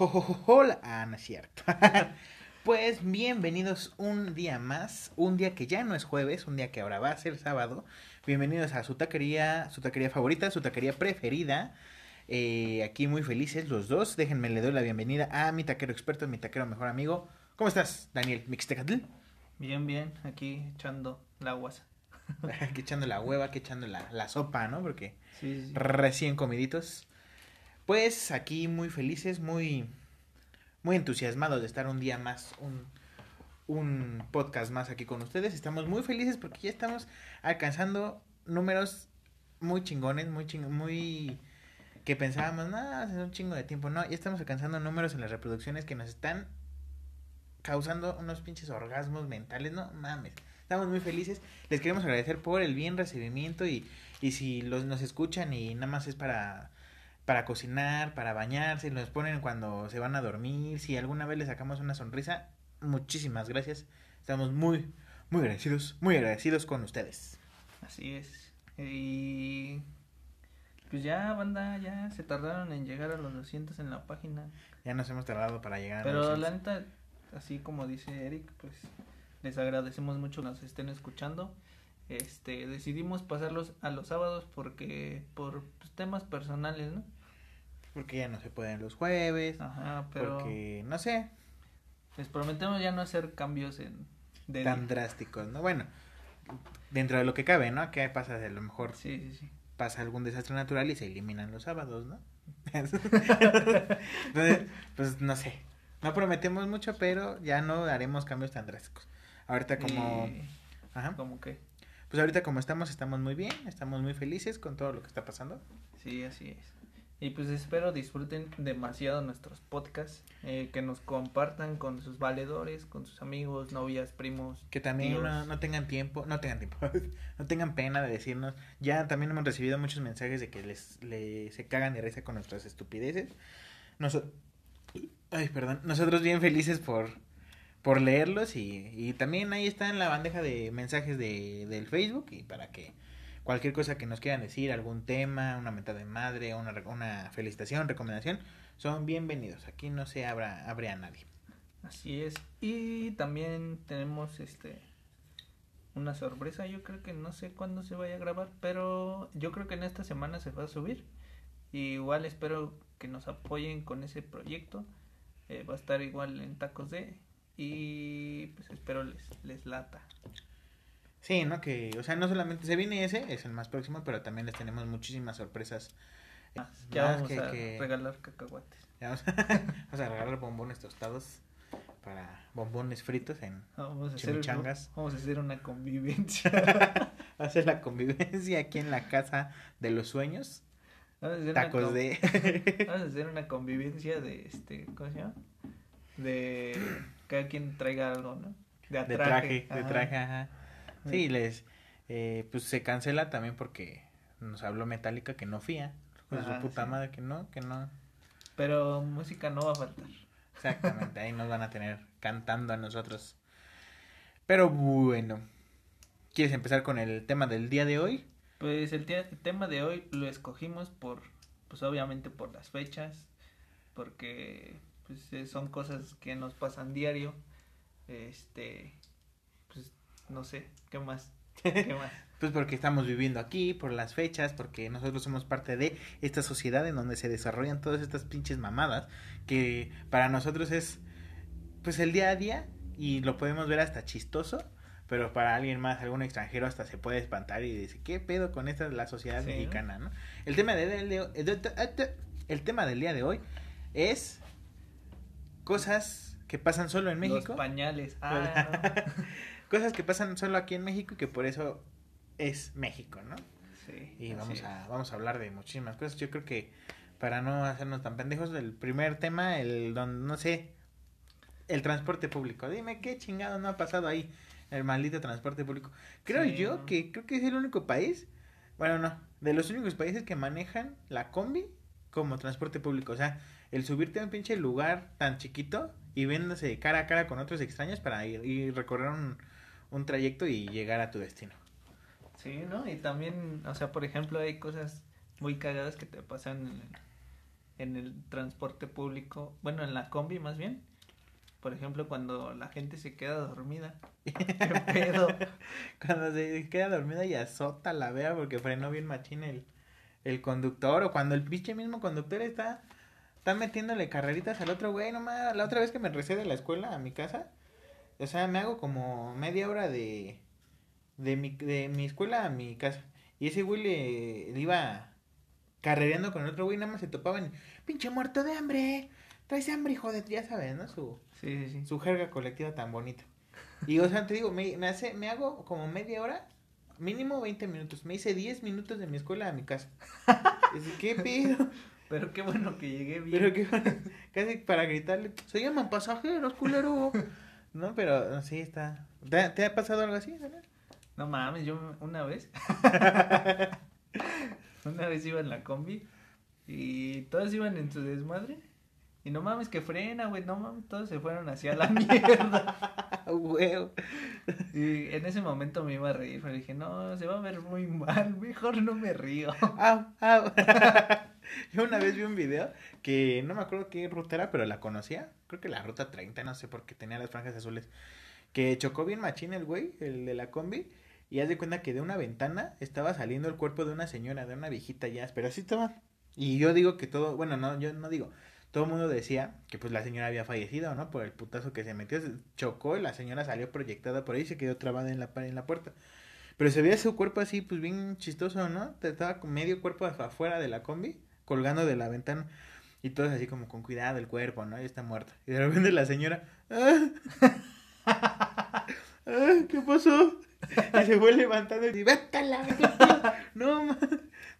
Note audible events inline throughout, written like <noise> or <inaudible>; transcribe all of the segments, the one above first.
Hola, ah, no es cierto. <laughs> pues bienvenidos un día más, un día que ya no es jueves, un día que ahora va a ser sábado. Bienvenidos a su taquería, su taquería favorita, su taquería preferida. Eh, aquí muy felices los dos. Déjenme le doy la bienvenida a mi taquero experto, mi taquero mejor amigo. ¿Cómo estás, Daniel Mixtecatl? Bien, bien, aquí echando la guasa. <laughs> aquí echando la hueva, aquí echando la, la sopa, ¿no? Porque Sí, sí. recién comiditos. Pues aquí muy felices, muy, muy entusiasmados de estar un día más, un, un podcast más aquí con ustedes. Estamos muy felices porque ya estamos alcanzando números muy chingones, muy ching muy que pensábamos, no, hace un chingo de tiempo. No, ya estamos alcanzando números en las reproducciones que nos están causando unos pinches orgasmos mentales, no mames. Estamos muy felices. Les queremos agradecer por el bien recibimiento y, y si los nos escuchan y nada más es para para cocinar, para bañarse, nos ponen cuando se van a dormir, si alguna vez les sacamos una sonrisa, muchísimas gracias. Estamos muy muy agradecidos, muy agradecidos con ustedes. Así es. Y pues ya, banda, ya se tardaron en llegar a los 200 en la página. Ya nos hemos tardado para llegar a Pero 900. la neta, así como dice Eric, pues les agradecemos mucho que nos estén escuchando. Este, decidimos pasarlos a los sábados porque por pues, temas personales, ¿no? Porque ya no se pueden los jueves, Ajá, pero porque no sé, les prometemos ya no hacer cambios en de tan drásticos, ¿no? Bueno, dentro de lo que cabe, ¿no? Que pasa a lo mejor Sí, sí, sí. pasa algún desastre natural y se eliminan los sábados, ¿no? <laughs> Entonces, pues no sé. No prometemos mucho, pero ya no haremos cambios tan drásticos. Ahorita como... Y- Ajá. como que Pues ahorita como estamos, estamos muy bien, estamos muy felices con todo lo que está pasando. Sí, así es. Y pues espero disfruten demasiado nuestros podcasts, eh, que nos compartan con sus valedores, con sus amigos, novias, primos. Que también no, no tengan tiempo, no tengan tiempo, <laughs> no tengan pena de decirnos. Ya también hemos recibido muchos mensajes de que les, le- se cagan de risa con nuestras estupideces. Noso- Ay, perdón. Nosotros bien felices por, por leerlos y, y también ahí está en la bandeja de mensajes de, del Facebook y para que cualquier cosa que nos quieran decir, algún tema, una meta de madre, una, una felicitación, recomendación, son bienvenidos. Aquí no se abra, abre a nadie. Así es. Y también tenemos este una sorpresa, yo creo que no sé cuándo se vaya a grabar, pero yo creo que en esta semana se va a subir. Y igual espero que nos apoyen con ese proyecto. Eh, va a estar igual en Tacos D y pues espero les les lata. Sí, ¿no? Que, o sea, no solamente se viene ese, es el más próximo, pero también les tenemos muchísimas sorpresas. eh, Ya vamos que- a que- regalar cacahuates. ya vamos, <laughs> vamos a regalar bombones tostados para bombones fritos en Vamos a hacer, Chimichangas. vamos a hacer una convivencia. <laughs> hacer la convivencia aquí en la casa de los sueños. Vamos a hacer Tacos una, de <laughs> vamos a hacer una convivencia de este, ¿cómo se llama? De cada quien traiga algo, ¿no? De, de traje, de traje, ajá. Sí, les eh, pues se cancela también porque nos habló Metallica que no fía. Con su Ajá, puta sí. madre que no, que no. Pero música no va a faltar. Exactamente, ahí nos van a tener cantando a nosotros. Pero bueno, ¿quieres empezar con el tema del día de hoy? Pues el, el tema de hoy lo escogimos por, pues obviamente por las fechas, porque pues son cosas que nos pasan diario. Este, pues no sé, ¿qué más? <laughs> ¿Qué más? Pues porque estamos viviendo aquí, por las fechas, porque nosotros somos parte de esta sociedad en donde se desarrollan todas estas pinches mamadas que para nosotros es pues el día a día y lo podemos ver hasta chistoso, pero para alguien más, algún extranjero hasta se puede espantar y dice, ¿qué pedo con esta la sociedad mexicana, no? El tema de, del- de- el tema del día de hoy es cosas que pasan solo en México. Los pañales. <laughs> Ah, no. Cosas que pasan solo aquí en México y que por eso es México, ¿no? Sí, Y vamos a, vamos a hablar de muchísimas cosas. Yo creo que para no hacernos tan pendejos, el primer tema, el don, no sé, el transporte público. Dime qué chingado no ha pasado ahí, el maldito transporte público. Creo Sí, yo ¿no? que creo que es el único país, bueno, no, de los únicos países que manejan la combi como transporte público. O sea, el subirte a un pinche lugar tan chiquito y viéndose cara a cara con otros extraños para ir y recorrer un, un trayecto y llegar a tu destino. Sí, ¿no? Y también, o sea, por ejemplo, hay cosas muy cagadas que te pasan en, en el transporte público, bueno, en la combi más bien. Por ejemplo, cuando la gente se queda dormida. <laughs> ¿Qué pedo? Cuando se queda dormida y azota la vea porque frenó bien machín el, el conductor. O cuando el pinche mismo conductor está, está metiéndole carreritas al otro güey. Nomás, la otra vez que me recé de la escuela a mi casa. O sea, me hago como media hora de, de, mi, de mi escuela a mi casa. Y ese güey le, le iba carrereando con el otro güey. Nada más se topaban. Pinche muerto de hambre. Traes hambre, hijo de... Ya sabes, ¿no? Su, Sí, sí, sí. su jerga colectiva tan bonita. Y, o sea, te digo, me, me, hace, me hago como media hora, mínimo 20 minutos. Me hice 10 minutos de mi escuela a mi casa. <laughs> Dice, ¿qué pido? Pero qué bueno que llegué bien. Pero que <laughs> casi para gritarle, se llaman pasajeros, culero. <laughs> No, pero sí está. ¿Te, te ha pasado algo así, Daniel? No mames, yo una vez. <laughs> una vez iba en la combi y todos iban en su desmadre. Y no mames que frena, güey, no mames, todos se fueron hacia la <laughs> mierda. Huevo. Y en ese momento me iba a reír, pero dije, no, se va a ver muy mal, mejor no me río. Au, au. <laughs> Yo <laughs> una vez vi un video que no me acuerdo qué ruta era, pero la conocía. Creo que la ruta 30, no sé, porque tenía las franjas azules. Que chocó bien machín el güey, el de la combi. Y haz de cuenta que de una ventana estaba saliendo el cuerpo de una señora, de una viejita ya, pero así estaba. Y yo digo que todo, bueno, no, yo no digo, todo el mundo decía que pues la señora había fallecido, ¿no? Por el putazo que se metió, chocó y la señora salió proyectada por ahí y se quedó trabada en la, en la puerta. Pero se veía su cuerpo así, pues bien chistoso, ¿no? Estaba con medio cuerpo afuera de la combi, colgando de la ventana. Y todos así como con cuidado el cuerpo, ¿no? Y está muerta. Y de repente la señora, ¡ah! ¡Ah! ¿Qué pasó? Y se fue levantando y dice, vete la verga". No, ma-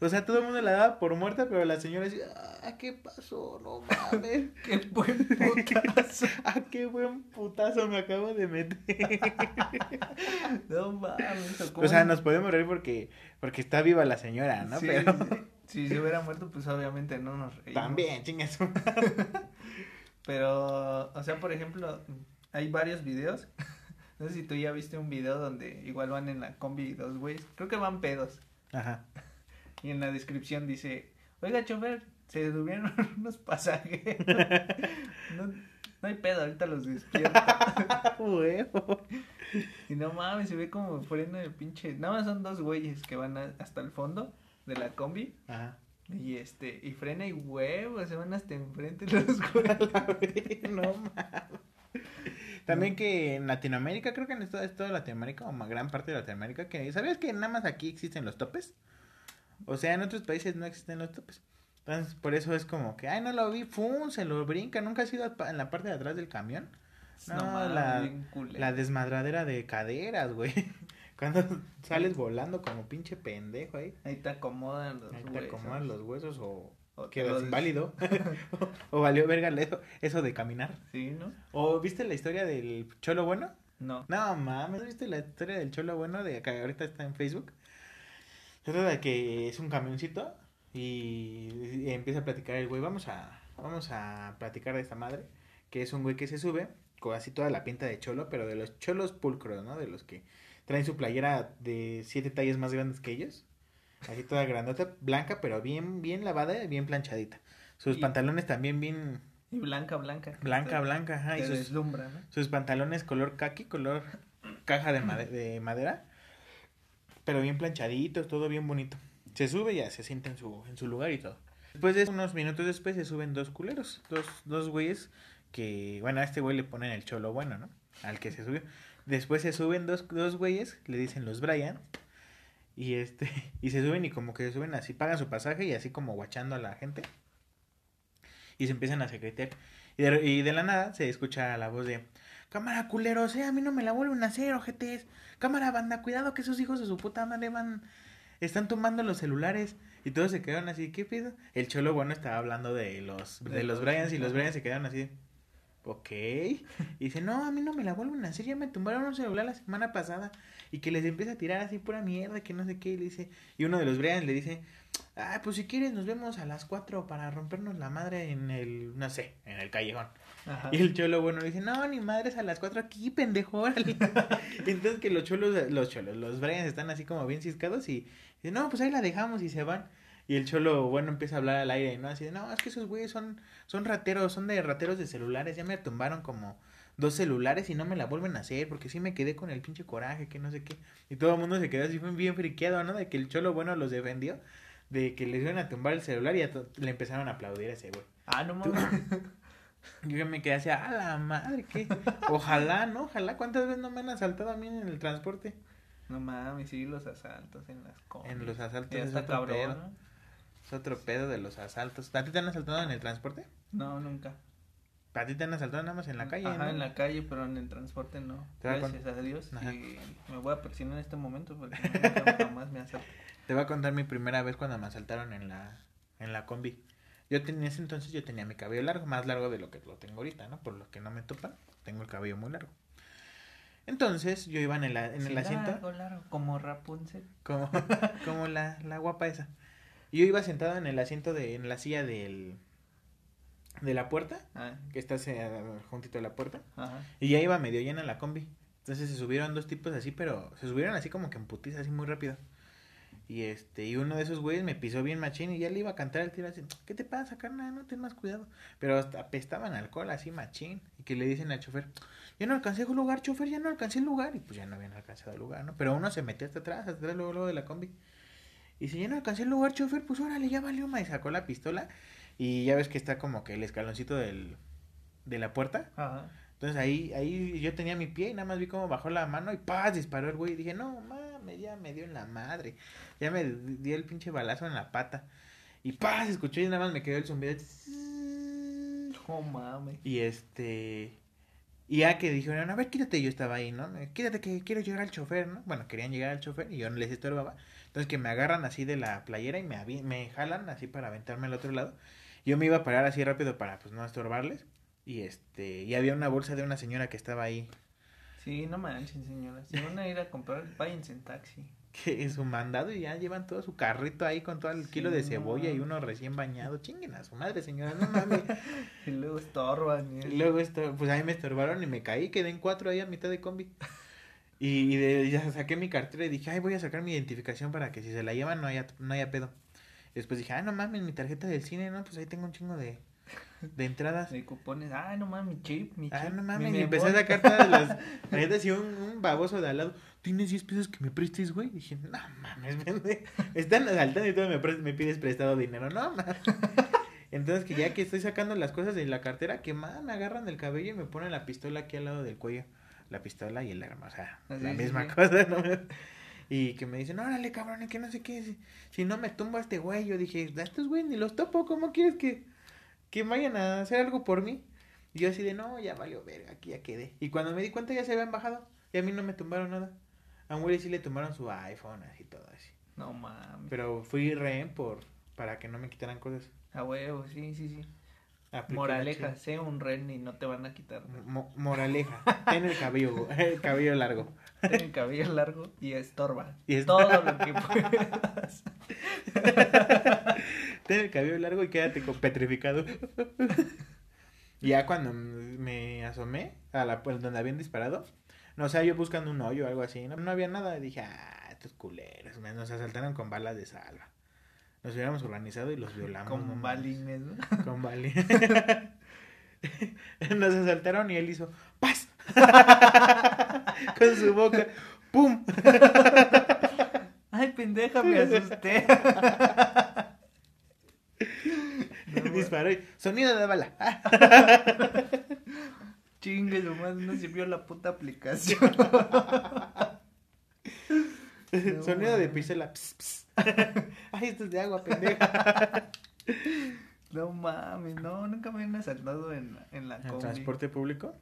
O sea, todo el mundo la daba por muerta, pero la señora decía, ah, ¿qué pasó? No mames. <laughs> Qué buen putazo. <laughs> Ah, qué buen putazo me acabo de meter. <laughs> No mames. ¿o sea, nos podemos reír porque, porque está viva la señora, ¿no? Sí, pero sí. Si se hubiera muerto, pues obviamente no nos reímos. también, chingas. <laughs> Pero, o sea, por ejemplo, hay varios videos. <laughs> No sé si tú ya viste un video donde igual van en la combi dos güeyes. Creo que van pedos. Ajá. <laughs> Y en la descripción dice, oiga, chofer, se durmieron unos pasajeros. No, no hay pedo, ahorita los despierto. Huevo. Y no mames, se ve como freno de pinche. Nada más son dos güeyes que van a- hasta el fondo de la combi. Ajá. Y este, y frena y huevo, se van hasta enfrente los <laughs> no mames. También que en Latinoamérica, creo que en toda, toda Latinoamérica, o gran parte de Latinoamérica, que ¿sabías que nada más aquí existen los topes? O sea, en otros países no existen los topes. Entonces, por eso es como que, ay, no lo vi, fum, se lo brinca, nunca has ido pa- en la parte de atrás del camión. No, mames, la-. La desmadradera de caderas, güey. Cuando <laughs> sales volando como pinche pendejo ahí. Ahí te acomodan los Ahí te huesos. acomodan los huesos o quedas inválido. <laughs> <laughs> o valió verga eso, eso de caminar. Sí, ¿no? ¿O viste la historia del Cholo Bueno? No. No mames, ¿viste la historia del Cholo Bueno de que ahorita está en Facebook? Trata de que es un camioncito y, y empieza a platicar el güey, vamos a vamos a platicar de esta madre, que es un güey que se sube con así toda la pinta de cholo, pero de los cholos pulcros, ¿no? De los que traen su playera de siete tallas más grandes que ellos. Así toda grandota, blanca, pero bien bien lavada y bien planchadita. Sus Y- pantalones también bien Y blanca, blanca. blanca, Te- blanca, ajá, y Te sus, deslumbra, ¿no? sus pantalones color kaki, color caja de, made- de madera, pero bien planchaditos, todo bien bonito. Se sube y ya se siente en su, en su lugar y todo. Después de unos minutos después se suben dos culeros, dos, dos güeyes que, bueno, a este güey le ponen el cholo bueno, ¿no? Al que se subió. Después se suben dos, dos güeyes, le dicen los Brian, y este, <laughs> y se suben y como que se suben así, pagan su pasaje y así como guachando a la gente. Y se empiezan a secretear. Y de, y de la nada se escucha la voz de Cámara culeros, eh, a mí no me la vuelven a hacer, ojetes. Cámara banda, cuidado que esos hijos de su puta madre van. Están tomando los celulares. Y todos se quedaron así, ¿qué pido? El cholo bueno estaba hablando de los, de los Bryans y los. Bryans se quedaron así. Ok. Y dice, no, a mí no me la vuelven a hacer, ya me tumbaron un celular la semana pasada. Y que les empieza a tirar así pura mierda, que no sé qué. Y le dice, y uno de los Bryans le dice, ah, pues si quieres nos vemos a las 4 para rompernos la madre en el, no sé, en el callejón. Ajá. Y el cholo bueno le dice, no, ni madres a las 4 aquí, pendejo, órale. <laughs> Entonces que los cholos, los cholos, los Bryans están así como bien ciscados y dice, no, pues ahí la dejamos y se van. Y el cholo, bueno, empieza a hablar al aire, ¿no? Así de, no, es que esos güeyes son, son rateros, son de rateros de celulares. Ya me tumbaron como dos celulares y no me la vuelven a hacer porque sí me quedé con el pinche coraje, que no sé qué. Y todo el mundo se quedó así bien friqueado, ¿no? De que el cholo, bueno, los defendió. De que les iban a tumbar el celular y le empezaron a aplaudir a ese güey. Ah, no mames. <laughs> Yo me quedé así, a la madre, ¿qué? Ojalá, ¿no? Ojalá, ¿cuántas veces no me han asaltado a mí en el transporte? No mames, sí, los asaltos en las combis. En los asaltos Ya es está cabrón. ¿no? Es otro pedo de los asaltos. ¿A ti te han asaltado en el transporte? No, nunca. ¿A ti te han asaltado nada más en la calle? Ajá, ¿no? en la calle, pero en el transporte no. Gracias a Dios. Ajá. Y me voy a presionar en este momento porque nunca <laughs> jamás me asaltan. Te voy a contar mi primera vez cuando me asaltaron en la, en la combi. Yo tenía, en ese entonces yo tenía mi cabello largo, más largo de lo que lo tengo ahorita, ¿no? Por lo que no me topan, tengo el cabello muy largo. Entonces yo iba en el, en el Sí, asiento, Largo, largo, como Rapunzel. como, <laughs> como la, la guapa esa. Yo iba sentado en el asiento de, en la silla del, de la puerta, Ah, que está juntito de la puerta. ajá. Y ya iba medio llena la combi. Entonces se subieron dos tipos así, pero se subieron así como que en putiza, así muy rápido. Y este, y uno de esos güeyes me pisó bien machín y ya le iba a cantar el tiro así, ¿qué te pasa, carnal? No ten más cuidado. Pero hasta apestaban alcohol así machín. Y que le dicen al chofer, ya no alcancé el lugar, chofer, ya no alcancé el lugar. Y pues ya no habían alcanzado el lugar, ¿no? Pero uno se metió hasta atrás, hasta atrás luego, luego de la combi. Y si ya no alcancé el lugar, chofer, pues órale, ya valió, ma. Y sacó la pistola. Y ya ves que está como que el escaloncito del, de la puerta. Ajá. Entonces ahí, ahí yo tenía mi pie y nada más vi cómo bajó la mano y ¡paz! disparó el güey. Y dije, no mames, ya me dio en la madre. Ya me dio el pinche balazo en la pata. Y ¡paz! escuché y nada más me quedó el zumbido. No mames. Y este. Y ya que dijeron, a ver, quítate, yo estaba ahí, ¿no? Quítate que quiero llegar al chofer, ¿no? Bueno, querían llegar al chofer y yo no les estorbaba. Entonces que me agarran así de la playera y me, me jalan así para aventarme al otro lado. Yo me iba a parar así rápido para pues no estorbarles. Y este, y había una bolsa de una señora que estaba ahí, Sí, no manchen, señoras. Si van a ir a comprar, váyanse en taxi. <laughs> que es su mandado y ya llevan todo su carrito ahí con todo el Sí, kilo de no. cebolla y uno recién bañado. Chinguen a su madre, señora, no mames. <laughs> Y luego estorban. y eso. luego esto, pues ahí me estorbaron y me caí, quedé en cuatro ahí a mitad de combi. Y, y de, ya saqué mi cartera y dije, ay, voy a sacar mi identificación para que si se la llevan no haya, no haya pedo. Y después dije, ah, no mames, mi tarjeta del cine, no, pues ahí tengo un chingo de, de entradas. De cupones. Ay, no mames, mi chip, mi chip. Ah, no mi mames, y empecé a sacar todas las <laughs> tarjetas y un, un baboso de al lado. ¿Tienes 10 pesos que me prestes, güey? Y dije, no mames, <laughs> vende. Están asaltando y todo me, me pides prestado dinero, no mames. <laughs> Entonces que ya que estoy sacando las cosas de la cartera, que me agarran del cabello y me ponen la pistola aquí al lado del cuello. La pistola y el arma, o sea, sí, la sí, misma sí. cosa, ¿no? <laughs> Y que me dicen, órale, cabrón, que no sé qué, si, si no me tumba este güey, yo dije, a estos güey ni los topo, ¿cómo quieres que, que vayan a hacer algo por mí? Y yo así de, no, ya valió verga, aquí ya quedé. Y cuando me di cuenta ya se habían bajado y a mí no me tumbaron nada. A un güey sí le tumbaron su iPhone, así todo así. No mames. Pero fui rehén por, para que no me quitaran cosas. A huevo, sí, sí, sí. Moraleja, sé un ren y no te van a quitar. Mo- moraleja, ten el cabello, <laughs> el cabello largo. Ten el cabello largo y estorba. Y es- Todo lo que puedas. <laughs> Ten el cabello largo y quédate con petrificado. <laughs> Ya cuando me asomé a la donde habían disparado, no, sea, yo buscando un hoyo o algo así, no, no había nada, y dije, ah, estos culeros, me- nos asaltaron con balas de salva. Nos hubiéramos organizado y los violamos. no Como mames. <laughs> balines, ¿no? Con bali. Nos asaltaron y él hizo ¡Paz! <laughs> con su boca. ¡Pum! <laughs> Ay, pendeja, me asusté. No, Disparó y sonido de bala. Chingue, nomás no sirvió la puta aplicación. No, <laughs> Sonido de pistola. Ps, ps. Ay, esto es de agua, pendeja. <laughs> No mames, no, nunca me han asaltado en, en la ¿En combi. transporte público?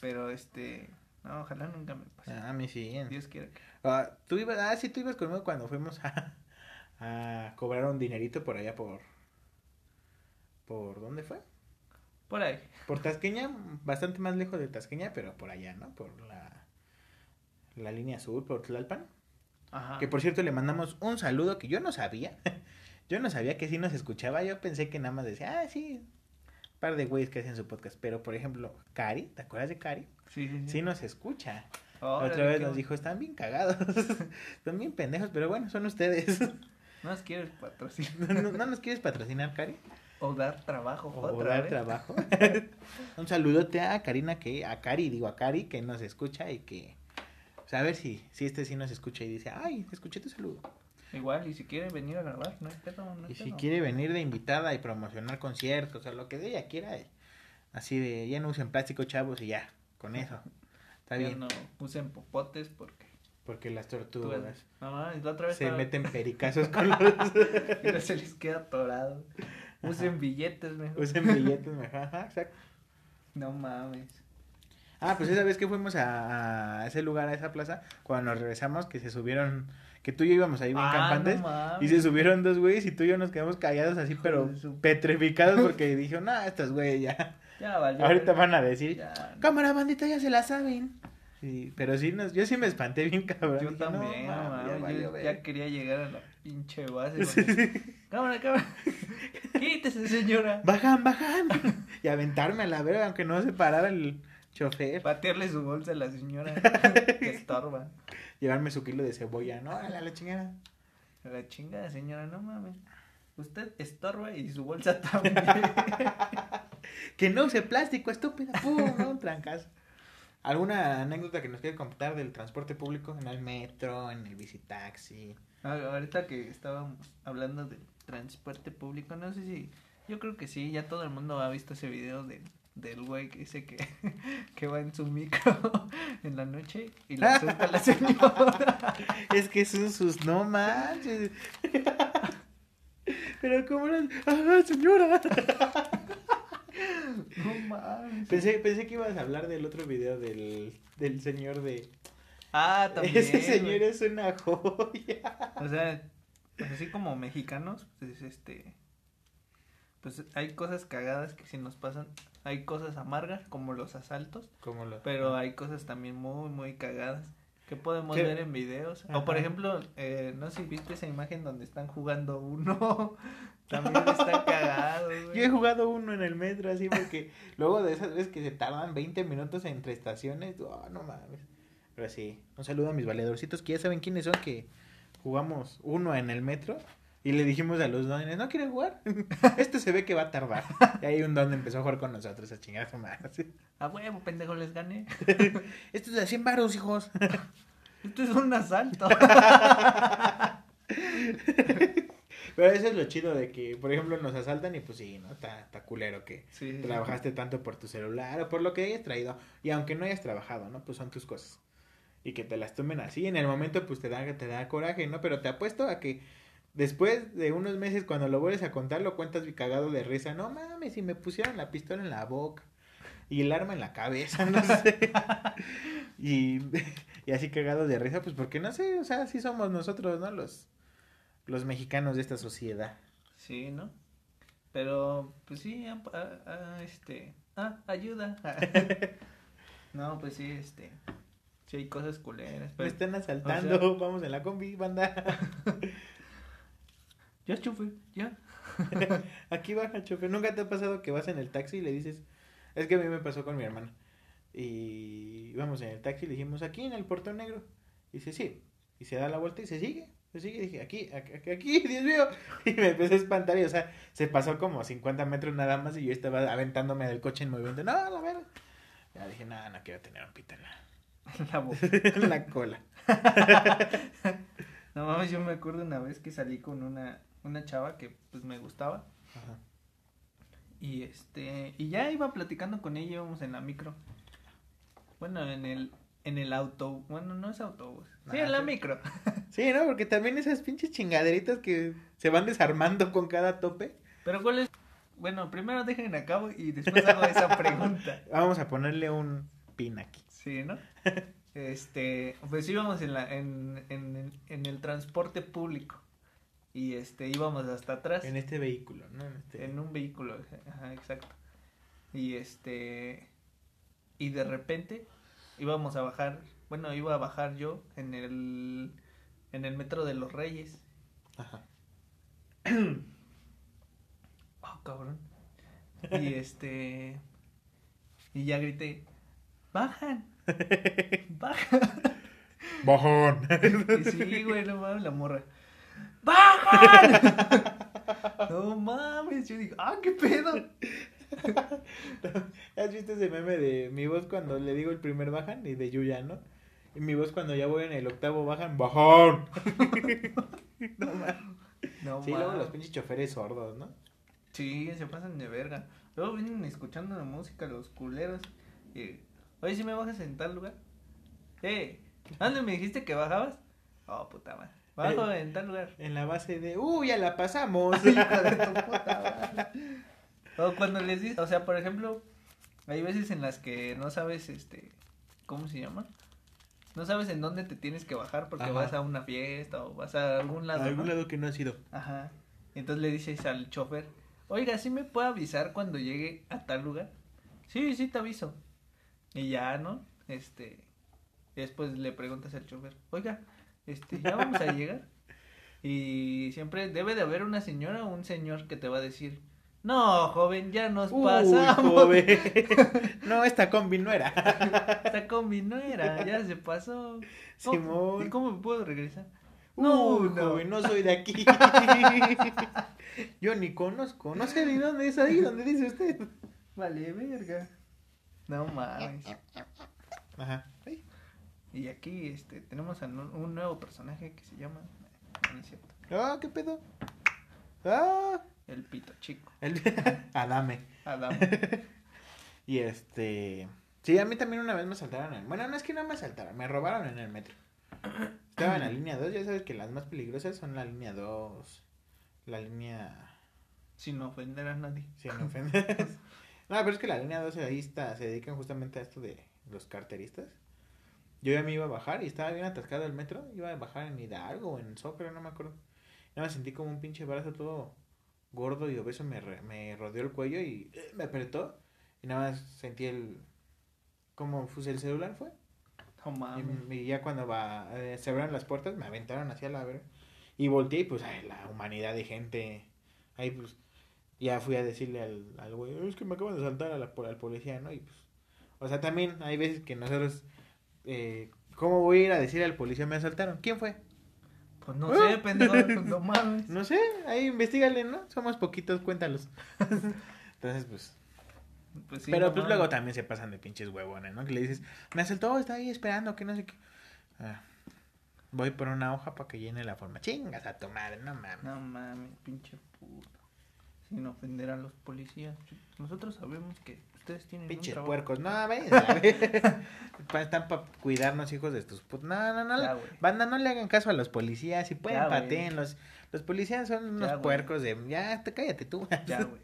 Pero este, no, ojalá nunca me pase. Ah, a mí sí. Dios quiera que. Ah, tú ibas, ah, sí, tú ibas conmigo cuando fuimos a, a cobrar un dinerito por allá por... ¿Por dónde fue? Por ahí. Por Tasqueña, bastante más lejos de Tasqueña, pero por allá, ¿no? Por la, la línea sur, por Tlalpan. Ajá. Que por cierto le mandamos un saludo que yo no sabía. <laughs> yo no sabía que sí nos escuchaba. Yo pensé que nada más decía, ah, sí, un par de güeyes que hacen su podcast. Pero por ejemplo, Cari, ¿te acuerdas de Cari? Sí, sí, sí. Sí nos escucha. Órale, Otra vez nos dijo, están bien cagados. <laughs> están bien pendejos, pero bueno, son ustedes. <laughs> ¿No nos quieres patrocinar? ¿No, no- no nos quieres patrocinar, Cari? O dar trabajo O otra dar vez. trabajo. Un saludote a Karina, que a Cari, digo a Cari, que nos escucha y que... Sea, a ver si, si este sí nos escucha y dice, ay, escuché tu saludo. Igual, y si quiere venir a grabar, no hay pedo, no hay Y si pedo. quiere venir de invitada y promocionar conciertos o lo que ella quiera, eh, así de ya no usen plástico, chavos, y ya, con eso. Está <laughs> Ya bien, no usen popotes porque... porque las tortugas No, la otra vez se estaba- meten <laughs> pericazos con los... <laughs> y no se les queda atorado. Usen billetes mejor. usen billetes, mejor. Ajá, exacto. No mames. Ah, pues esa vez que fuimos a, a ese lugar, a esa plaza, cuando nos regresamos, que se subieron, que tú y yo íbamos ahí bien Ah, campantes, no y se subieron dos güeyes y tú y yo nos quedamos callados así, pero petrificados <laughs> porque dijo, no, estos güeyes ya, Ya valió. ahorita van a decir, Ya, cámara bandita, ya se la saben. Sí, pero sí, nos, yo sí me espanté bien cabrón. Yo Dije, también, no, mames, ya valió, yo ya quería llegar a la pinche base. Sí. Cámara, cámara. <laughs> Quítese, señora. Bajan, bajan. <laughs> y aventarme a la verga, aunque no se parara el chofer. Patearle su bolsa a la señora. <laughs> que estorba. Llevarme su kilo de cebolla, no, a la, la chingada. A La chingada, señora, no mames. Usted estorba y su bolsa también. <laughs> Que no use plástico, estúpida. Pum, ¿no? Un trancazo. ¿Alguna anécdota que nos quieras contar del transporte público? En el metro, en el bicitaxi. Ah, Ahorita que estábamos hablando del transporte público, no sé si. Yo creo que sí, ya todo el mundo ha visto ese video de, del güey que dice que, <laughs> que va en su micro <laughs> en la noche y le asusta a la señora. <laughs> Es que son sus no manches. Pero cómo eran. ¡Ah, señora! No mames. Pensé, pensé que ibas a hablar del otro video del, del señor de. Ah, también. Ese señor güey. es una joya. O sea, pues así como mexicanos, pues este. Pues hay cosas cagadas que sí nos pasan. Hay cosas amargas, como los asaltos. Como. Pero hay cosas también muy, muy cagadas. Que podemos ¿Qué? ver en videos. Ajá. O por ejemplo, eh, no sé si viste esa imagen donde están jugando uno. <laughs> también está cagado, güey. Yo he jugado uno en el metro así porque <laughs> luego de esas veces que se tardan 20 minutos entre estaciones, oh, no mames. Pero sí, un saludo a mis valedorcitos que ya saben quiénes son que jugamos uno en el metro y le dijimos a los dones, ¿no quieren jugar? <laughs> Este se ve que va a tardar. Y ahí un don empezó a jugar con nosotros a chingar a su madre. A huevo, pendejo, les gané. <laughs> Esto es de 100 varos, hijos. <laughs> Esto es un asalto. Pero eso es lo chido de que, por ejemplo, nos asaltan y pues sí, ¿no? Está, está culero que Sí, sí, trabajaste tanto por tu celular o por lo que hayas traído. Y aunque no hayas trabajado, ¿no? Pues son tus cosas. Y que te las tomen así. En el momento, pues te da, te da coraje, ¿no? Pero te apuesto a que después de unos meses, cuando lo vuelves a contar, lo cuentas cagado de risa. No mames, si me pusieron la pistola en la boca y el arma en la cabeza, no <laughs> sé. y, y así cagado de risa, pues porque no sé, o sea, así somos nosotros, ¿no? Los, los mexicanos de esta sociedad. Sí, ¿no? Pero, pues sí, ah, ah, ah, este, ah, ayuda. <laughs> no, pues sí, este, sí hay cosas culeras. Me están asaltando, o sea- vamos en la combi, banda. <laughs> ya chufe, ya. <laughs> Aquí baja, chofer. ¿Nunca te ha pasado que vas en el taxi y le dices? Es que a mí me pasó con mi hermana. Y íbamos en el taxi y le dijimos, aquí en el portón negro. Y dice, sí. Y se da la vuelta y se sigue. Se sigue. Y dije, aquí, aquí, aquí, <laughs> Dios mío. Y me empecé a espantar. Y, o sea, se pasó como 50 metros nada más. Y yo estaba aventándome del coche en movimiento. No, a ver. Ya dije, no, no quiero tener un pito en la, <laughs> La boca. en la cola. No mames, yo me acuerdo una vez que salí con una, una chava que pues me gustaba. Ajá. Y este, y ya iba platicando con ella, íbamos en la micro. Bueno, en el, en el auto, bueno, no es autobús. Sí, Ah, en la sí. micro. <laughs> Sí, ¿no? Porque también esas pinches chingaderitas que se van desarmando con cada tope. Pero cuál es, bueno, primero dejen a cabo y después hago esa <laughs> pregunta. Vamos a ponerle un pin aquí. Sí, ¿no? <laughs> Este, pues íbamos en la, en, en, en el transporte público. Y este, íbamos hasta atrás. En este vehículo, ¿no? En este... En un vehículo, ajá, exacto. Y este y de repente íbamos a bajar, bueno, iba a bajar yo en el en el metro de los Reyes. Ajá. Oh, <clears throat> cabrón. Y este y ya grité, "Bajan." <laughs> Bajan. Bajón. <laughs> Y sí, güey, no mames, la morra. ¡Bajan! <laughs> no mames, yo digo, ¡ah, qué pedo! <laughs> ¿Has visto ese meme de mi voz cuando le digo el primer bajan y de Yuya, no? Y mi voz cuando ya voy en el octavo bajan, bajón. <laughs> no mames. No Sí, luego los pinches choferes sordos, ¿no? Sí, se pasan de verga. Luego vienen escuchando la música los culeros. Y, Oye, si me bajas en tal lugar? Eh, ¿dónde me dijiste que bajabas? Oh, puta madre. Bajo en tal lugar. En la base de, ¡uh, ya la pasamos! Hijo de tu puta madre. O cuando les dices, o sea, por ejemplo, hay veces en las que no sabes, este, ¿cómo se llama? No sabes en dónde te tienes que bajar porque Ajá. vas a una fiesta o vas a algún lado. A algún ¿no? lado que no ha sido. Ajá. Entonces le dices al chofer, oiga, ¿sí me puede avisar cuando llegue a tal lugar? Sí, sí te aviso. Y ya, ¿no? Este, después le preguntas al chofer, oiga, este, ya vamos a llegar. Y siempre debe de haber una señora o un señor que te va a decir, no, joven, ya nos Uy, pasamos. joven. <laughs> no, esta combi no era. Esta combi no era, ya se pasó. ¿Cómo- Simón. ¿Y cómo me puedo regresar? No, No, no. joven, no soy de aquí. Yo ni conozco, no sé ni dónde es ahí, donde dice usted. Vale, verga. No mames. Ajá. Y aquí este, tenemos a un nuevo personaje que se llama. No, es cierto. Ah, ¿qué pedo? Ah, El pito chico. el... <laughs> Adame. Adam. <laughs> Y este. Sí, a mí también una vez me asaltaron. En... Bueno, no es que no me asaltaron, me robaron en el metro. Estaba en la línea 2, ya sabes que las más peligrosas son la línea 2, la línea. Sin ofender a nadie. Sin ofender. <laughs> no, pero es que la línea 2 ahí está, se dedican justamente a esto de los carteristas. Yo ya me iba a bajar y estaba bien atascado el metro. Iba a bajar en Hidalgo o en Zócalo, no me acuerdo. Ya me sentí como un pinche brazo todo gordo y obeso me, re- me rodeó el cuello y eh, me apretó. Y nada más sentí el. ¿Cómo fue el celular? Fue. No mames. Y, y ya cuando va, eh, se abrieron las puertas, me aventaron hacia la verga. Y volteé y pues, ay, la humanidad de gente. Ahí pues, ya fui a decirle al, al güey, es que me acaban de saltar a la, al policía, ¿no? Y pues, o sea, también hay veces que nosotros, eh, ¿cómo voy a ir a decirle al policía me asaltaron? ¿Quién fue? Pues no sé, pendejo. pues no <laughs> mames. No sé, ahí investigale, ¿no? Somos poquitos, cuéntalos. <laughs> Entonces, pues, Pues sí, pero no pues mames. luego también se pasan de pinches huevones, ¿no? Que le dices, me asaltó, está ahí esperando, que no sé qué. Ah, voy por una hoja para que llene la forma. Chingas a tu madre, no mames. No mames, pinche puto. Sin ofender a los policías. Nosotros sabemos que ustedes tienen Pinches puercos, no, ven. <laughs> Pa- Están para cuidarnos, hijos de tus putos. No, no, no. Ya. Banda, no le hagan caso a los policías. Si pueden, Ya, pateen. Los, los policías son unos Ya, puercos de. Ya, te, cállate tú. Ya, güey.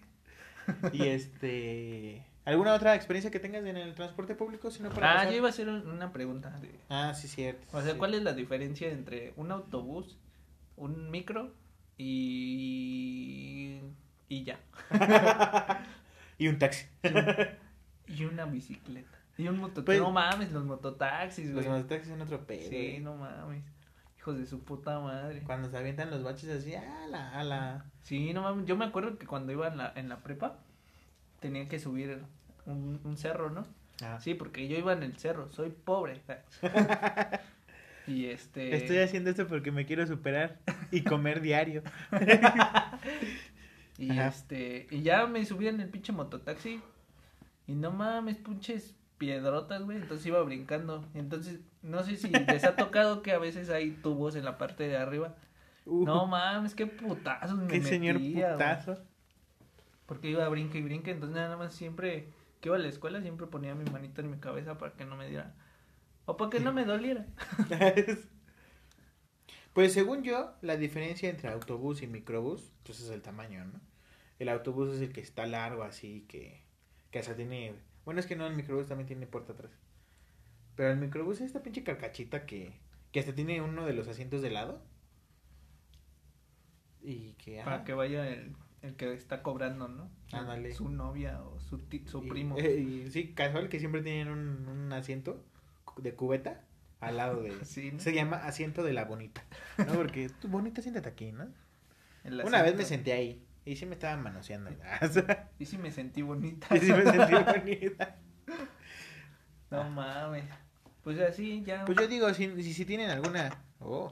<laughs> y este. ¿Alguna otra experiencia que tengas en el transporte público? Si no para Ah, pasar? yo iba a hacer un- una pregunta. de- Ah, sí, cierto. O sea, sí. ¿cuál es la diferencia entre un autobús, un micro y. y ya? <laughs> y un taxi. <laughs> Y una bicicleta. Y un mototaxi. Pues- no mames, los mototaxis, Los güey. mototaxis son otro pedo. Sí, güey. no mames. Hijos de su puta madre. Cuando se avientan los baches así, a la, a la. Sí, no mames. Yo me acuerdo que cuando iba en la, en la prepa, tenía que subir un, un cerro, ¿no? Ah. Sí, porque yo iba en el cerro, soy pobre. <laughs> y este. Estoy haciendo esto porque me quiero superar y comer diario. <laughs> Y Ajá. este, y ya me subí en el pinche mototaxi. Y no mames, pinches piedrotas, güey. Entonces iba brincando. Entonces, no sé si les ha tocado que a veces hay tubos en la parte de arriba. Uh, No mames, qué putazos me qué señor metía, putazo. Porque iba a brinque y brinque. Entonces, nada más siempre que iba a la escuela, siempre ponía mi manita en mi cabeza para que no me diera. O para que no me doliera. <laughs> Pues según yo, la diferencia entre autobús y microbús, pues es el tamaño, ¿no? El autobús es el que está largo así, que, que hasta tiene... Bueno, es que no, el microbús también tiene puerta atrás. Pero el microbús es esta pinche carcachita que, que hasta tiene uno de los asientos de lado. Y que... ajá, Para que vaya el, el que está cobrando, ¿no? Ándale. Su novia o su, ti- su y- primo. eh, y sí, casual, que siempre tienen un, un asiento de cubeta al lado de... <laughs> Sí, ¿no? Se llama asiento de la bonita, ¿no? Porque tú bonita siéntate aquí, ¿no? Una vez me senté ahí y sí me estaban manoseando. <laughs> <laughs> Y sí me sentí bonita. y sí me sentí <laughs> bonita. No mames. Pues así ya. Pues yo digo, si, si, si tienen alguna... Oh.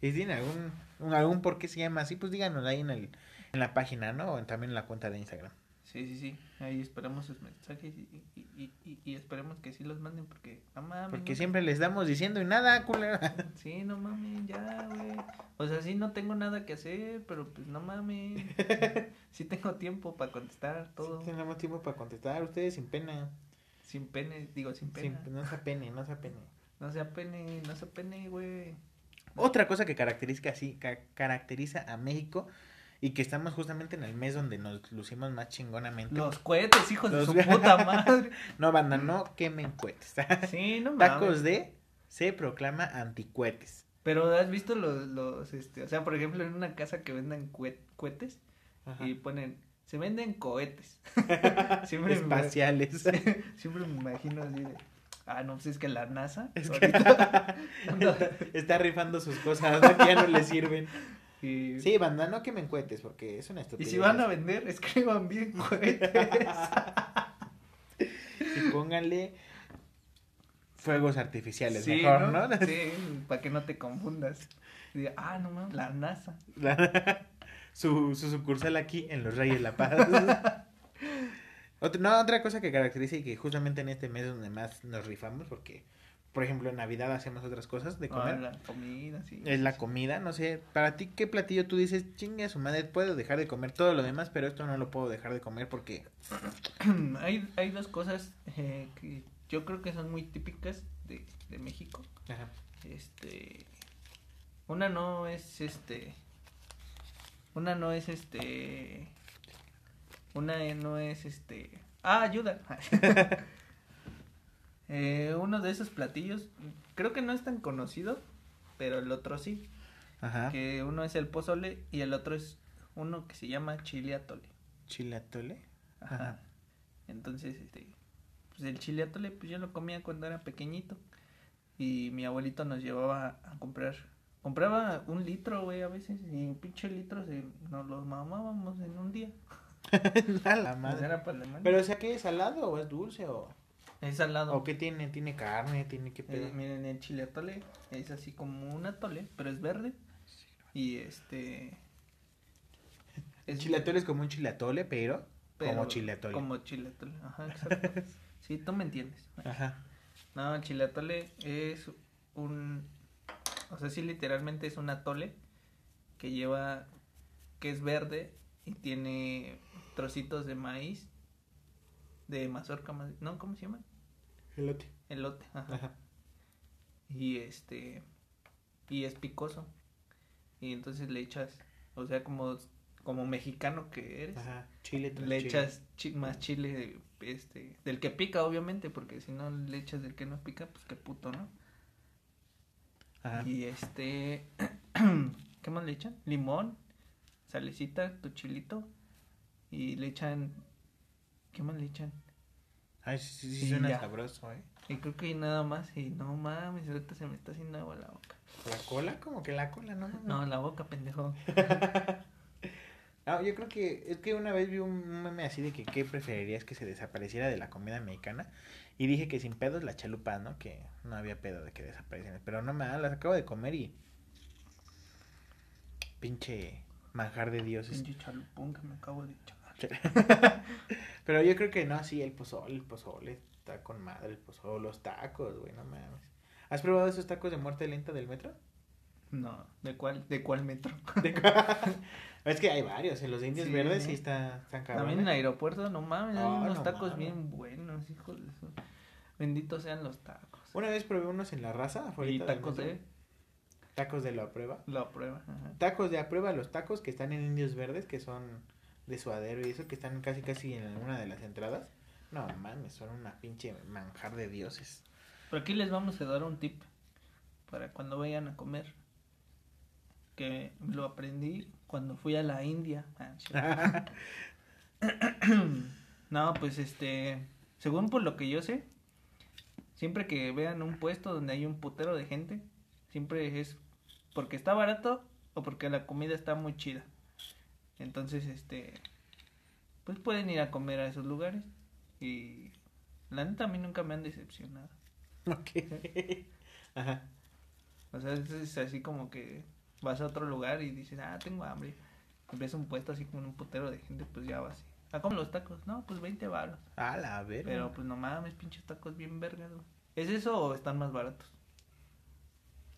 Y si tienen algún algún por qué se llama así, pues díganos ahí en, el, en la página, ¿no? O también en la cuenta de Instagram. Sí, sí, sí. Ahí esperamos sus mensajes y, y, y, y esperemos que sí los manden porque, no mames. Porque no- siempre les damos diciendo y nada, culero. <laughs> Sí, no mames, ya, güey. O sea, sí no tengo nada que hacer, pero pues no mames. <laughs> Sí tengo tiempo para contestar todo. Sí, tenemos tiempo para contestar, ustedes sin pena. Sin pene, digo sin Sin- pena. no se apene, no se apene. No sea pene, no sea pene, güey. Otra cosa que caracteriza así, ca- caracteriza a México y que estamos justamente en el mes donde nos lucimos más chingonamente. Los cohetes, hijos de su <laughs> puta madre. No, banda, no quemen cohetes. <laughs> Sí, no mames. Tacos de se proclama anticuetes. Pero has visto los, los, este, o sea, por ejemplo, en una casa que vendan cohetes Ajá. y ponen, se venden cohetes. <laughs> Siempre me- Espaciales. Siempre me imagino así de, ah, no, pues es que la NASA Es que- Está rifando sus cosas, ¿no? que ya no le sirven. Y, Sí, banda, no quemen cohetes porque es una y estupidez. si van a vender, escriban bien cohetes. <laughs> Y pónganle fuegos artificiales, sí, mejor, ¿no? ¿no? Sí, para que no te confundas. Y ah, no mames, la NASA. <laughs> su, su sucursal aquí en Los Reyes La Paz. <laughs> Otra, no, otra cosa que caracteriza y que justamente en este mes es donde más nos rifamos, porque, por ejemplo, en Navidad hacemos otras cosas de Ah, comer. la comida, sí. Es la comida, no sé, para ti, ¿qué platillo tú dices? Chingue a su madre, puedo dejar de comer todo lo demás, pero esto no lo puedo dejar de comer porque... <clears throat> hay, hay dos cosas eh, que yo creo que son muy típicas de, de México. Ajá. Este. Una no es este. Una no es este. Una no es este. Ah, ayuda. <laughs> Eh, uno de esos platillos, creo que no es tan conocido, pero el otro sí. Ajá. Que uno es el pozole y el otro es uno que se llama chile atole. Chile atole. Ajá. Ajá. Entonces, este, pues el chile atole, pues yo lo comía cuando era pequeñito. Y mi abuelito nos llevaba a comprar. Compraba un litro, güey, a veces. Y un pinche litro se, nos los mamábamos en un día. <laughs> a la Pues madre. era para la mano. Pero, o sea, ¿qué es salado o es dulce o...? Es salado. ¿O qué tiene? ¿Tiene carne? ¿Tiene qué pedo? Eh, miren, el chile atole es así como un atole, pero es verde. Y este. El chile atole es como un chile atole, pero, como pero chile atole. Como chile atole, ajá, exacto. <laughs> sí, tú me entiendes. Ajá. No, el chile atole es un. O sea, sí, literalmente es un atole que lleva. que es verde y tiene trocitos de maíz. De mazorca, ma- ¿no? ¿Cómo se llama? Elote. Elote, ajá. Ajá. Y este. Y es picoso. Y entonces le echas. O sea, como, como mexicano que eres. Ajá. Chile tras Le chile. echas chi- más chile este, del que pica, obviamente, porque si no le echas del que no pica, pues qué puto, ¿no? Ajá. Y este, <clears throat> ¿qué más le echan? Limón, salecita, tu chilito y le echan, ¿qué más le echan? Ay, sí, sí, sí suena ya. sabroso, ¿eh? Y creo que nada más y no mames, ahorita se me está haciendo agua la boca. ¿La cola? Como que la cola, ¿no? No, la boca, pendejo. <laughs> Ah, yo creo que es que una vez vi un meme así de que qué preferirías que se desapareciera de la comida mexicana y dije que sin pedos la chalupa, ¿no? Que no había pedo de que desaparecieran, pero no me las acabo de comer y pinche manjar de dioses. Pinche chalupón que me acabo de echar. <laughs> Pero yo creo que no, sí, el pozole, el pozole está con madre, el pozole, los tacos, güey, no mames. ¿Has probado esos tacos de muerte lenta del metro? No, ¿de cuál, de cuál metro? De- <laughs> es que hay varios, en los de indios Sí, verdes sí está, están También en cabrones. el aeropuerto, no mames, hay Ah, unos no tacos mames. bien buenos, hijos de su... Benditos sean los tacos. Una vez probé unos en la raza, y tacos de Tacos de la prueba. la prueba. ajá. Tacos de a prueba, los tacos que están en indios verdes, que son de suadero y eso, que están casi casi en una de las entradas. No mames, son una pinche manjar de dioses. Pero aquí les vamos a dar un tip para cuando vayan a comer. Que lo aprendí cuando fui a la India. Ah, <laughs> no, pues este, según por lo que yo sé, siempre que vean un puesto donde hay un putero de gente, siempre es porque está barato o porque la comida está muy chida. Entonces, este, pues pueden ir a comer a esos lugares y la neta a mí nunca me han decepcionado. ok. <laughs> Ajá. O sea, es, así como que vas a otro lugar y dices, ah, tengo hambre. Y ves un puesto así con un putero de gente, pues ya vas. Ah, como los tacos, no, pues 20 baros. A la verga. Pero pues no mames, pinches tacos bien vergas. ¿Es eso o están más baratos?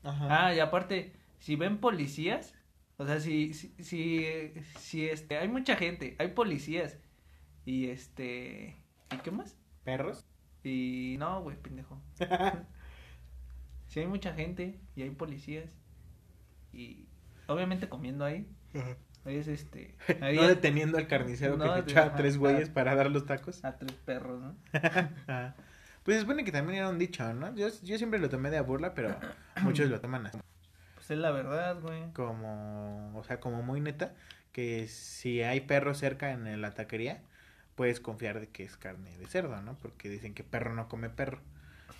Ajá. Ah, y aparte, si ven policías, o sea, si, si, si, si, este, hay mucha gente, hay policías, y este, ¿y qué más? ¿Perros? Y no, güey, pendejo. <laughs> Si hay mucha gente y hay policías, y obviamente comiendo ahí, es este, <laughs> ahí no deteniendo al carnicero No, que se echa a tres güeyes para dar los tacos. a tres perros, ¿no? <laughs> Pues se supone que también era un dicho, ¿no? Yo, yo siempre lo tomé de a burla, pero muchos lo toman así. Pues es la verdad, güey. como, o sea, como muy neta, que si hay perro cerca en la taquería, puedes confiar de que es carne de cerdo, ¿no? Porque dicen que perro no come perro.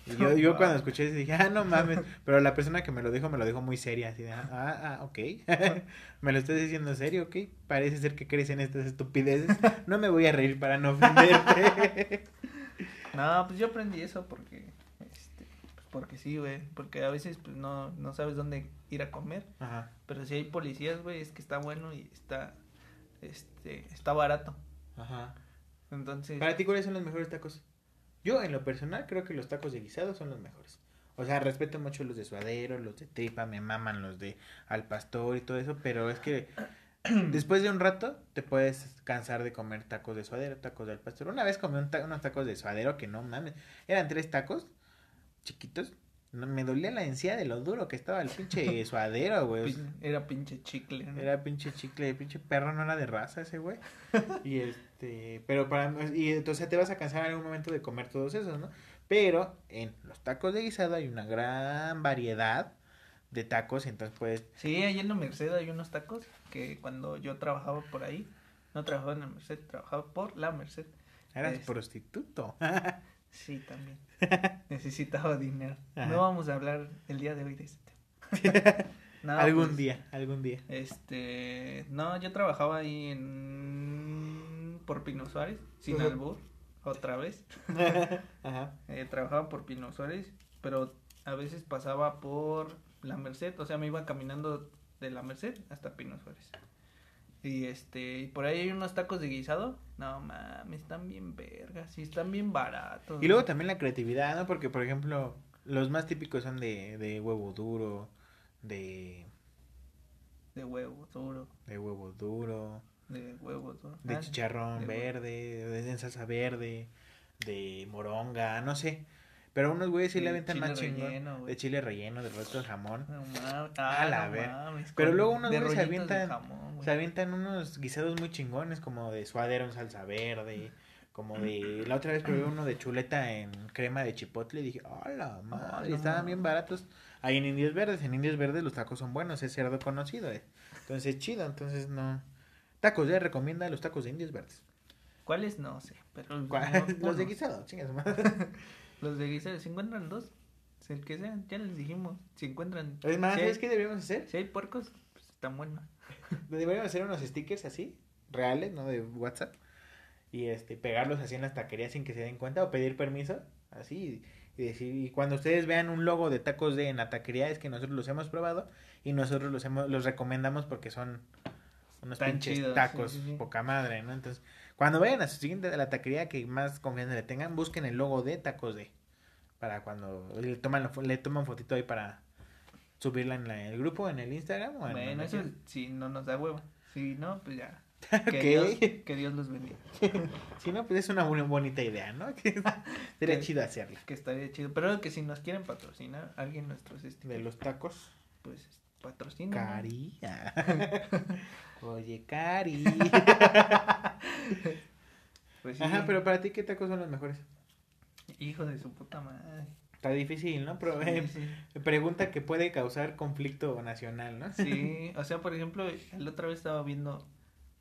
Y yo, yo <laughs> cuando escuché dije, ah, no mames, pero la persona que me lo dijo me lo dijo muy seria, así de, ah, ah, ok, <laughs> me lo estás diciendo en serio, ok, parece ser que crees en estas estupideces, no me voy a reír para no ofenderte. <laughs> No, pues yo aprendí eso porque, porque sí, güey, porque a veces pues no, no sabes dónde ir a comer, Ajá, pero si hay policías, güey, es que está bueno y está, este, está barato, ajá. entonces, Para ti, ¿cuáles son los mejores tacos? Yo, en lo personal, creo que los tacos de guisado son los mejores. O sea, respeto mucho los de suadero, los de tripa, me maman los de al pastor y todo eso, pero es que <clears throat> después de un rato te puedes cansar de comer tacos de suadero, tacos de al pastor. Una vez comí un ta- unos tacos de suadero que no mames, eran tres tacos chiquitos. No, me dolía la encía de lo duro que estaba el pinche <laughs> suadero, güey. Era pinche chicle, ¿no? era pinche chicle, pinche perro no era de raza ese güey. <laughs> Y este, pero para y entonces te vas a cansar en algún momento de comer todos esos, ¿no? Pero en los tacos de guisado hay una gran variedad de tacos, entonces puedes Sí, ahí en la Merced hay unos tacos que cuando yo trabajaba por ahí, no trabajaba en la Merced, trabajaba por la Merced. eras Es- prostituto. <laughs> Sí, también. Necesitaba dinero. <laughs> Ajá. No vamos a hablar el día de hoy de ese tema. <laughs> No, algún pues, día, algún día. Este, no, yo trabajaba ahí en por Pino Suárez, sin albur, otra vez. <laughs> Ajá. Eh, trabajaba por Pino Suárez, pero a veces pasaba por la Merced, o sea, me iba caminando de la Merced hasta Pino Suárez. Y este, y por ahí hay unos tacos de guisado. No mames, están bien vergas y están bien baratos. Y luego también la creatividad, ¿no? Porque por ejemplo, los más típicos son de, de huevo duro, de, de huevo duro, de huevo duro, de huevo duro. de Ah, chicharrón de verde, de, de salsa verde, de moronga, no sé. Pero unos güeyes sí le aventan más chingón. De chile relleno, de resto de jamón. No mames. A Ah, la no ver. mames, Pero luego unos güeyes se avientan- jamón. Se avientan unos guisados muy chingones, como de suadero en salsa verde, como de... La otra vez probé uno de chuleta en crema de chipotle y dije, ¡hola, madre! No estaban bien baratos. Ahí en Indios Verdes, en Indios Verdes los tacos son buenos, es cerdo conocido, eh. Entonces, chido, entonces no... Tacos, ya recomienda los tacos de Indios Verdes. ¿Cuáles? No sé, pero <laughs> los de guisado, chingas madre. <laughs> Los de guisado, ¿se encuentran dos? El que sean, ya les dijimos. Si encuentran. Es más, si hay, ¿sabes qué deberíamos hacer? si hay puercos, pues están buenos. <laughs> Deberíamos hacer unos stickers así, reales, ¿no? De WhatsApp. Y este, pegarlos así en las taquerías sin que se den cuenta o pedir permiso. Así. Y decir, y cuando ustedes vean un logo de tacos de en la taquería es que nosotros los hemos probado y nosotros los hemos, los recomendamos porque son unos Tan pinches chidos, sí, tacos, sí, sí. poca madre, ¿no? Entonces, cuando vayan a su siguiente de la taquería que más confianza le tengan, busquen el logo de tacos de. Para cuando le toman, le toman fotito ahí para subirla en la- el grupo, en el Instagram o en Bueno, eso quieran. si no nos da hueva. Si no, pues ya. <laughs> Ok. Que, Dios, que Dios los bendiga. <laughs> Si no, pues es una bonita idea, ¿no? <laughs> Que Sería Que- chido hacerla. Que estaría chido. Pero que si nos quieren patrocinar, alguien nuestros De los tacos. pues patrocina. Cari. Oye, Cari. <laughs> Pues sí. Ajá, pero para ti, ¿qué tacos son los mejores? Hijo de su puta madre. Está difícil, ¿no? Pero, eh, Sí, pregunta que puede causar conflicto nacional, ¿no? Sí, <laughs> o sea, por ejemplo, el otra vez estaba viendo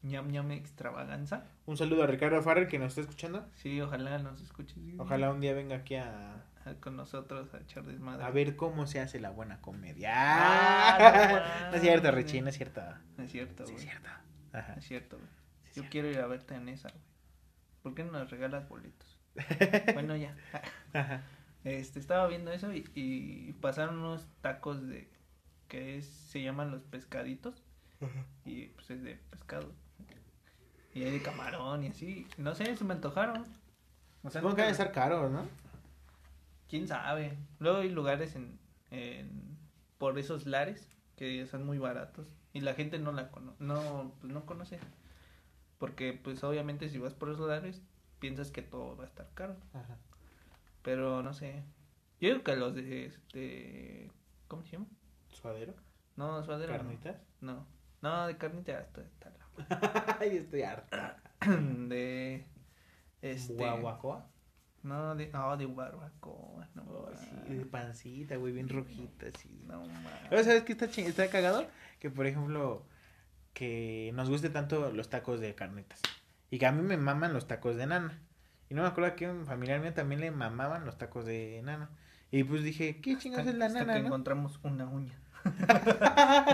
ñam ñam extravaganza. Un saludo a Ricardo Farrell que nos está escuchando. Sí, ojalá nos escuches. Ojalá un día venga aquí a, a- con nosotros a echar desmadre. a ver cómo se hace la buena comedia. Ah, <laughs> no no es cierto. Richie, no es cierto. No es cierto, Sí, güey. es cierto. Ajá. No es cierto, güey. Yo quiero ir a verte en esa, güey. ¿Por qué no nos regalas boletos? <laughs> bueno, ya. Este, estaba viendo eso y, y pasaron unos tacos de, que es, se llaman los pescaditos y pues es de pescado. Y hay de camarón y así. No sé, se me antojaron. O sea, Supongo que debe estar caro, ¿no? quién sabe. Luego hay lugares en, en por esos lares que son muy baratos y la gente no la cono no pues no conoce. Porque pues obviamente si vas por esos lares piensas que todo va a estar caro, Ajá. pero no sé. Yo digo que los de este ¿cómo se llama? ¿Suadero? No, suadero. ¿Carnitas? No. No, de carnita está, está la- <laughs> Ay, estoy harta. <clears throat> de este ¿Guaguacoa? no de no de barbacoa, no. Oh, sí, de pancita, güey, bien rojita, sí. No mames. Pero ¿sabes qué está, ching- está cagado? Que, por ejemplo, que nos guste tanto los tacos de carnitas. Y que a mí me maman los tacos de nana. Y no me acuerdo que un familiar mío también le mamaban los tacos de nana. Y pues dije, ¿qué chingados es la Hasta nana, que no? encontramos una uña. <laughs>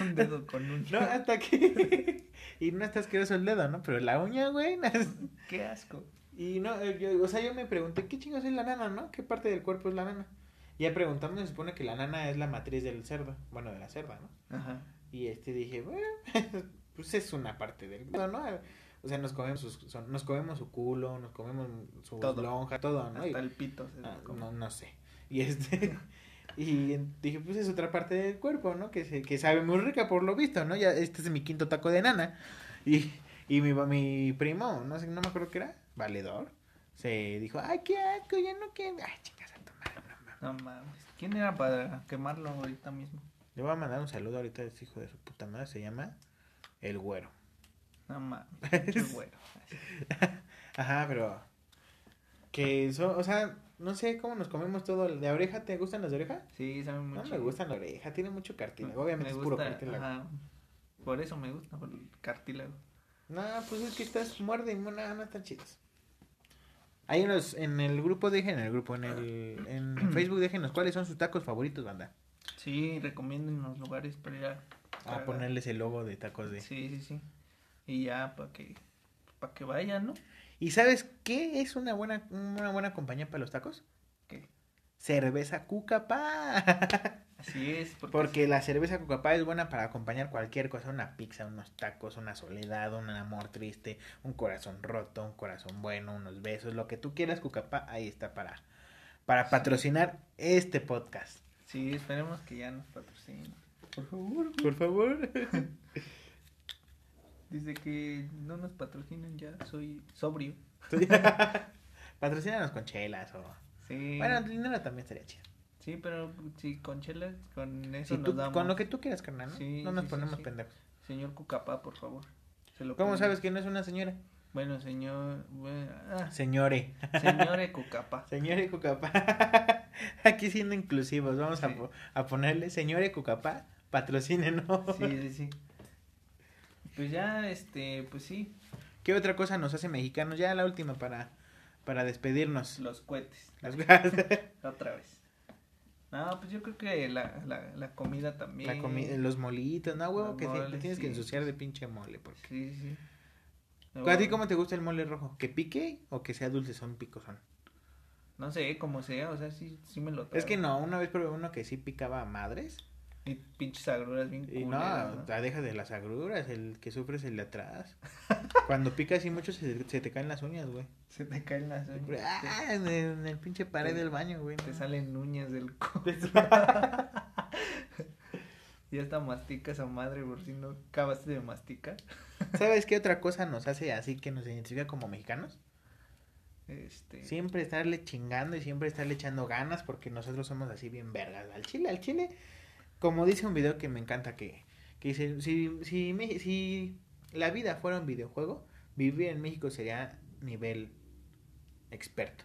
Un dedo con uña. No, hasta que... <laughs> y no está asqueroso el dedo, ¿no? Pero la uña, güey. no <laughs> es- Qué asco. Y no, eh, yo, o sea, yo me pregunté, ¿qué chingados es la nana, no? ¿Qué parte del cuerpo es la nana? Ya preguntamos, se supone que la nana es la matriz del cerdo. Bueno, de la cerda, ¿no? Ajá. Y este dije, bueno, <laughs> pues es una parte del mundo, ¿no? O sea, nos comemos, sus- son- nos comemos su culo, nos comemos su Todo. lonja, todo, ¿no? Y- Hasta el pito se ah, no, no sé. Y este, <laughs> y dije, pues es otra parte del cuerpo, ¿no? Que, se, que sabe muy rica por lo visto, ¿no? Ya este es mi quinto taco de nana. Y, y mi, mi primo, no sé, no me acuerdo qué era, valedor, se dijo, ay, qué asco, ya no quiero. Ay, chicas, a tu madre, no mames. No mames. ¿Quién era para quemarlo ahorita mismo? Le voy a mandar un saludo ahorita a este hijo de su puta madre, se llama El Güero. No mames. <laughs> Qué bueno. Ajá, pero. Que son, o sea, no sé cómo nos comemos todo. el ¿De oreja te gustan las de oreja? Sí, sabe No mucho. me gustan la oreja, tiene mucho cartílago. Obviamente Me es puro cartílago. Ajá. Por eso me gusta, por el cartílago. No, pues es que estás muerde y no, no están chidos. Hay unos, en el grupo, dejen en el grupo, en el en <clears throat> Facebook, déjenos cuáles son sus tacos favoritos, banda. Sí, recomienden los lugares para ir a. A cagar. ponerles el logo de tacos de. Sí, sí, sí. Y ya, para que, para que vayan, ¿no? ¿Y sabes qué es una buena, una buena compañía para los tacos? ¿Qué? Cerveza Cucapá. <laughs> Así es. Porque, Porque la cerveza Cucapá es buena para acompañar cualquier cosa, una pizza, unos tacos, una soledad, un amor triste, un corazón roto, un corazón bueno, unos besos, lo que tú quieras Cucapá, ahí está para para patrocinar este podcast. Sí, esperemos que ya nos patrocinen. Por favor. Por favor. <laughs> Dice que no nos patrocinan ya, soy sobrio. <laughs> Patrocínanos con chelas o Sí. bueno, dinero también estaría chido. Sí, pero sí, con chelas, con eso Si nos damos. con lo que tú quieras, carnal, ¿no? Sí, no nos sí, ponemos sí. pendejos. Señor Cucapá, por favor. Se lo ¿Cómo sabes que no es una señora? Bueno, señor... bueno, ah, Señore. señor <laughs> Cucapá. Señore Cucapá. <laughs> Aquí siendo inclusivos, vamos a, Sí. a ponerle Señore Cucapá, patrocínenos. Sí, sí, sí. Pues ya, este, pues sí, ¿Qué otra cosa nos hace mexicanos? Ya la última para, para despedirnos. los cohetes. Las- <laughs> Otra vez. No, pues yo creo que la, la, la comida también. la comi- los molitos, no, huevo, Los que te- te moles, tienes que ensuciar de pinche mole. Porque... Sí, sí. ¿A ti cómo te gusta el mole rojo? ¿Que pique o que sea dulce? Son picosón. No sé, como sea, o sea, sí, sí me lo Es que trago. no, una vez probé uno que sí picaba a madres. Y pinches agruras bien Y no, culeras, ¿no? te deja de las agruras, el que sufre es el de atrás. <laughs> Cuando pica así mucho se, se te caen las uñas, güey. Se te caen las uñas. Ah, en el, en el pinche pared Te- del baño, güey. Te no. salen uñas del co. <laughs> Ya hasta masticas a madre por si no acabaste de masticar. ¿Sabes qué otra cosa nos hace así que nos identifica como mexicanos? Este. Siempre estarle chingando y siempre estarle echando ganas porque nosotros somos así bien vergas. Al chile, al chile, como dice un video que me encanta que, que dice, si, si, Me- si la vida fuera un videojuego, vivir en México sería nivel experto.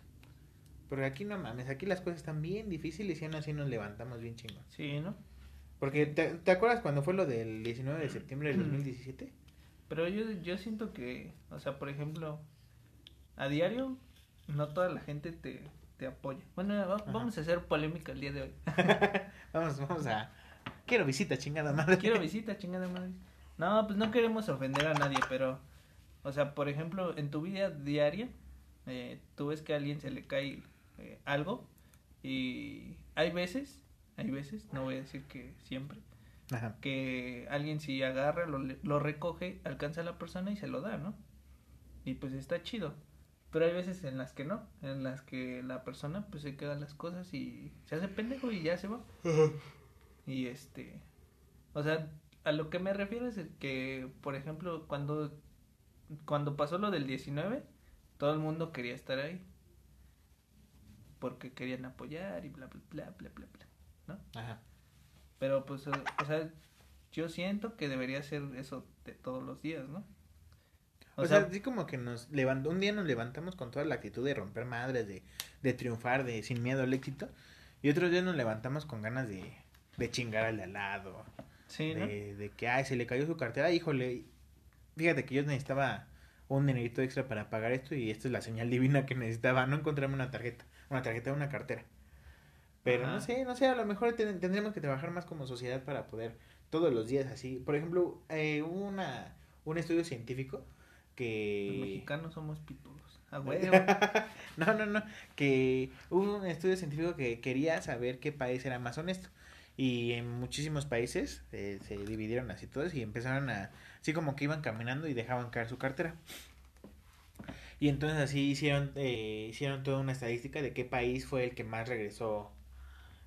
Porque aquí no mames, aquí las cosas están bien difíciles y aún así nos levantamos bien chingón. Sí, ¿no? Porque, ¿te, te acuerdas cuando fue lo del 19 de septiembre del 2017? Pero yo, yo siento que, o sea, por ejemplo, a diario no toda la gente te, te apoya. Bueno, va- vamos a hacer polémica el día de hoy. <laughs> Vamos, vamos a... Quiero visita, chingada madre. Quiero visita, chingada madre. No, pues no queremos ofender a nadie, pero, o sea, por ejemplo, en tu vida diaria, eh, tú ves que a alguien se le cae eh, algo y hay veces hay veces, no voy a decir que siempre, Ajá. que alguien si agarra, lo, lo recoge, alcanza a la persona y se lo da, ¿no? Y pues está chido. Pero hay veces en las que no, en las que la persona pues se queda las cosas y se hace pendejo y ya se va. Y este, o sea, a lo que me refiero es que, por ejemplo, cuando, cuando pasó lo del 19, todo el mundo quería estar ahí. Porque querían apoyar y bla, bla, bla, bla, bla, bla, ¿no? Ajá. Pero pues, o o sea, yo siento que debería ser eso de todos los días, ¿no? O, sea, así como que nos levantó, un día nos levantamos con toda la actitud de romper madres, de, de triunfar, de sin miedo al éxito. Y otros días nos levantamos con ganas de, de chingar al de al lado. sí, ¿no? de, de que, ay, se le cayó su cartera, híjole. Fíjate que yo necesitaba un dinerito extra para pagar esto y esta es la señal divina que necesitaba, no encontrarme una tarjeta, una tarjeta de una cartera. Pero no sé, no sé, a lo mejor ten- tendremos que trabajar más como sociedad para poder todos los días así. Por ejemplo, eh, hubo una, un estudio científico que... Los mexicanos somos pitudos. A <laughs> huevo. no, no, no. Que hubo un estudio científico que quería saber qué país era más honesto. Y en muchísimos países eh, se dividieron así todos y empezaron a... Así como que iban caminando y dejaban caer su cartera. Y entonces así hicieron, eh, hicieron toda una estadística de qué país fue el que más regresó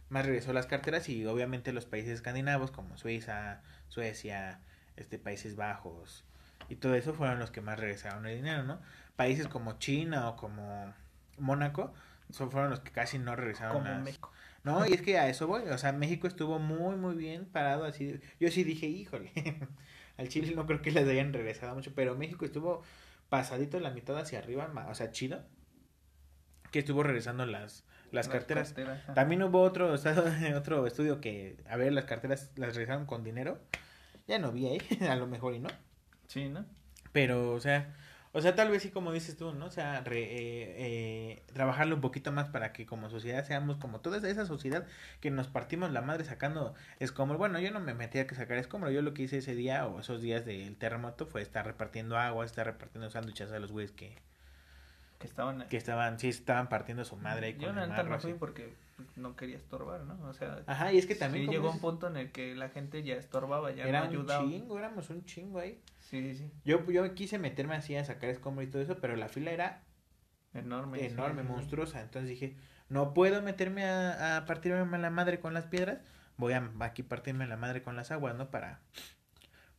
más regresó las carteras y obviamente los países escandinavos como Suiza, Suecia, este Países Bajos y todo eso fueron los que más regresaron el dinero, ¿no? Países como China o como Mónaco son, fueron los que casi no regresaron Como las- México. No, y es que a eso voy, o sea, México estuvo muy muy bien parado así. Yo sí dije, híjole, <laughs> al Chile no creo que les hayan regresado mucho, pero México estuvo pasadito la mitad hacia arriba, o sea, chido, que estuvo regresando las las carteras. También hubo otro <laughs> estado- <laughs> otro estudio que, a ver, las carteras las regresaron con dinero. Ya no vi ahí, <laughs> a lo mejor y no. Sí, ¿no? Pero, o sea, o sea, tal vez sí como dices tú, ¿no? O sea, re- eh, eh, trabajarle un poquito más para que como sociedad seamos como toda esa- sociedad que nos partimos la madre sacando escombros. Bueno, yo no me metí a que sacar escombros, yo lo que hice ese día o esos días del terremoto fue estar repartiendo agua, estar repartiendo sándwiches a los güeyes que, Que estaban que estaban, sí estaban partiendo su madre ahí Yo con la neta marro no fui porque no quería estorbar, ¿no? O sea, Ajá, y es que también sí llegó un punto en el que la gente ya estorbaba, ya era no un ayudaba. chingo, éramos un chingo ahí. Sí, sí, sí. Yo, yo quise meterme así a sacar escombros y todo eso, pero la fila era Enorme. enorme, sí. monstruosa. Entonces dije, no puedo meterme a, a partirme la madre con las piedras. Voy a aquí partirme la madre con las aguas, ¿no? Para,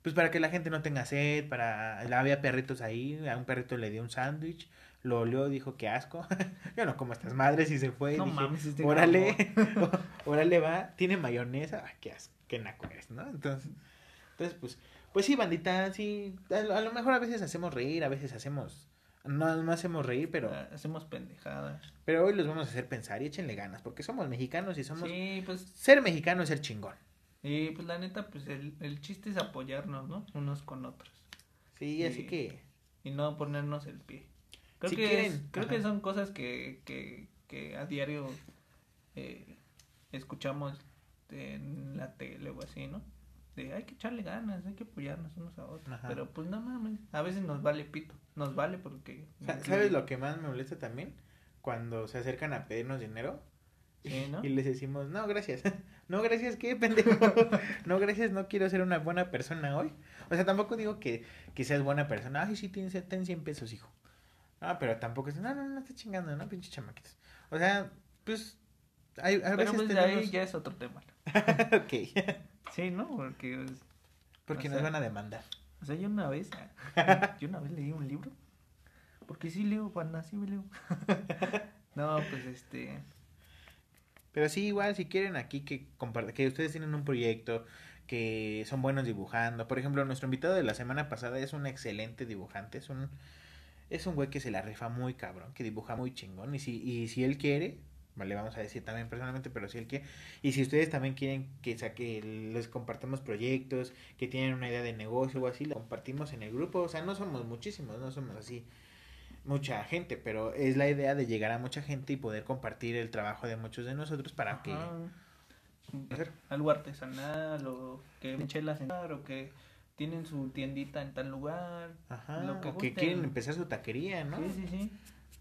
pues para que la gente no tenga sed, para, había perritos ahí, a un perrito le dio un sándwich, lo olió, dijo que asco. <laughs> Yo no como estas madres y se fue. y No dije, mames, este órale, <laughs> órale va, tiene mayonesa, ah, qué asco, qué naco es, ¿no? Entonces, entonces pues, pues sí, bandita, sí, a, lo- mejor a veces hacemos reír, a veces hacemos, no, no hacemos reír, pero... Ah, Hacemos pendejadas. Pero hoy los vamos a hacer pensar y échenle ganas, porque somos mexicanos y somos... Sí, pues, Ser mexicano es ser chingón. y pues la neta, pues el, el chiste es apoyarnos, ¿no? Unos con otros. Sí, así Sí. que... Y no ponernos el pie. Creo Si que quieren, es- creo que son cosas que, que, que a diario eh, escuchamos en la tele o así, ¿no? De hay que echarle ganas, hay que apoyarnos unos a otros. Ajá. Pero pues no mames, a veces nos vale pito. Nos vale porque... Sa- ¿Sabes lo que más me molesta también? Cuando se acercan a pedirnos dinero Sí, ¿no? y les decimos, no, gracias. <laughs> no, gracias, ¿qué, pendejo? <laughs> no, gracias, no quiero ser una buena persona hoy. O sea, tampoco digo que, que seas buena persona. Ay, sí, ten, ten 100 pesos, hijo. No, pero tampoco es, no, no, no, está chingando, ¿no? Pinche chamaquitos. O sea, pues, hay, a Pero veces pues de tenemos... ahí ya es otro tema. <laughs> ok. Sí, ¿no? Porque... pues, Porque nos sea- van a demandar. O sea, yo una vez, <laughs> yo una vez leí un libro. Porque sí leo, banda, sí me leo. <laughs> no, pues este, Pero sí, igual, si quieren aquí que compart- que ustedes tienen un proyecto, que son buenos dibujando. Por ejemplo, nuestro invitado de la semana pasada es un excelente dibujante, es un es un güey que se la rifa muy cabrón, que dibuja muy chingón y si y si él quiere, vale, vamos a decir también personalmente, pero si él quiere y si ustedes también quieren que saque les compartamos proyectos, que tienen una idea de negocio o así, lo compartimos en el grupo, o sea, no somos muchísimos, no somos así mucha gente, pero es la idea de llegar a mucha gente y poder compartir el trabajo de muchos de nosotros para que ajá, algo artesanal o que chelas o que tienen su tiendita en tal lugar. Ajá, Lo que o que quieren empezar su taquería, ¿no? Sí, sí, sí.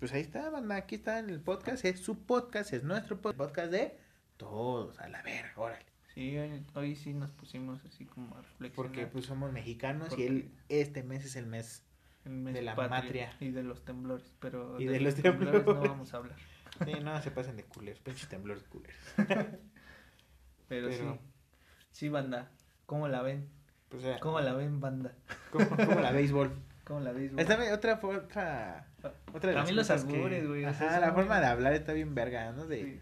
Pues ahí está, banda, aquí está el podcast, es su podcast, es nuestro po- podcast de Todos, a la verga, órale. Sí, hoy, hoy sí nos pusimos así como a reflexionar. Porque pues somos mexicanos Porque- y el, este mes es el mes. el mes de la patrio matria. Y de los temblores, pero Y de, de los los temblores no temblores. vamos a hablar. <laughs> Sí, no se pasen de culeros, pinches temblores culeros. <laughs> Pero, Pero- sí, sí, banda, ¿cómo la ven? Pues, o sea, ¿Cómo la ven, banda? como, como la béisbol. ¿Cómo la ves? Esta vez otra otra. Otra de las También los cosas que- albures, güey, o sea, Ajá, la forma de hablar está bien verga, ¿no? De. Sí.